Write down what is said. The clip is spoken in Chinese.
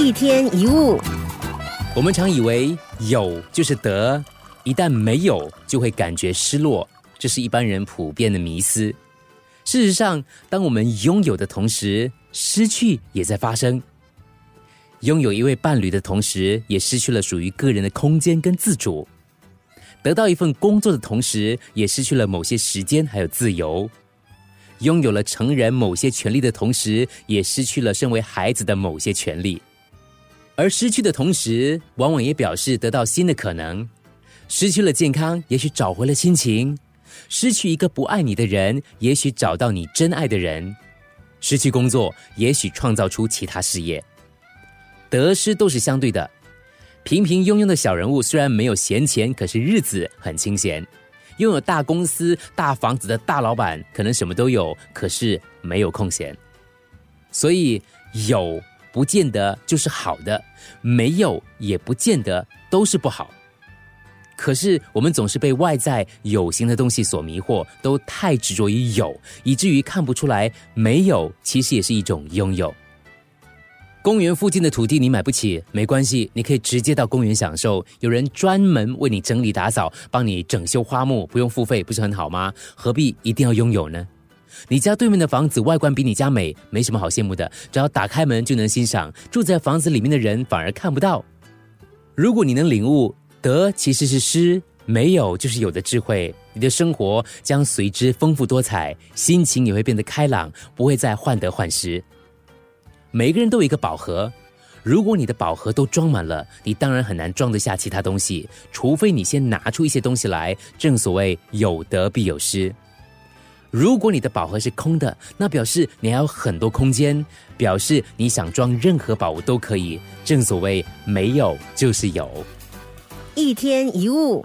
一天一物，我们常以为有就是得，一旦没有就会感觉失落，这是一般人普遍的迷思。事实上，当我们拥有的同时，失去也在发生。拥有一位伴侣的同时，也失去了属于个人的空间跟自主；得到一份工作的同时，也失去了某些时间还有自由。拥有了成人某些权利的同时，也失去了身为孩子的某些权利。而失去的同时，往往也表示得到新的可能。失去了健康，也许找回了心情；失去一个不爱你的人，也许找到你真爱的人；失去工作，也许创造出其他事业。得失都是相对的。平平庸庸的小人物虽然没有闲钱，可是日子很清闲。拥有大公司、大房子的大老板，可能什么都有，可是没有空闲。所以有不见得就是好的，没有也不见得都是不好。可是我们总是被外在有形的东西所迷惑，都太执着于有，以至于看不出来没有其实也是一种拥有。公园附近的土地你买不起，没关系，你可以直接到公园享受，有人专门为你整理打扫，帮你整修花木，不用付费，不是很好吗？何必一定要拥有呢？你家对面的房子外观比你家美，没什么好羡慕的，只要打开门就能欣赏。住在房子里面的人反而看不到。如果你能领悟得其实是失，没有就是有的智慧，你的生活将随之丰富多彩，心情也会变得开朗，不会再患得患失。每个人都有一个宝盒，如果你的宝盒都装满了，你当然很难装得下其他东西，除非你先拿出一些东西来。正所谓有得必有失。如果你的宝盒是空的，那表示你还有很多空间，表示你想装任何宝物都可以。正所谓没有就是有。一天一物。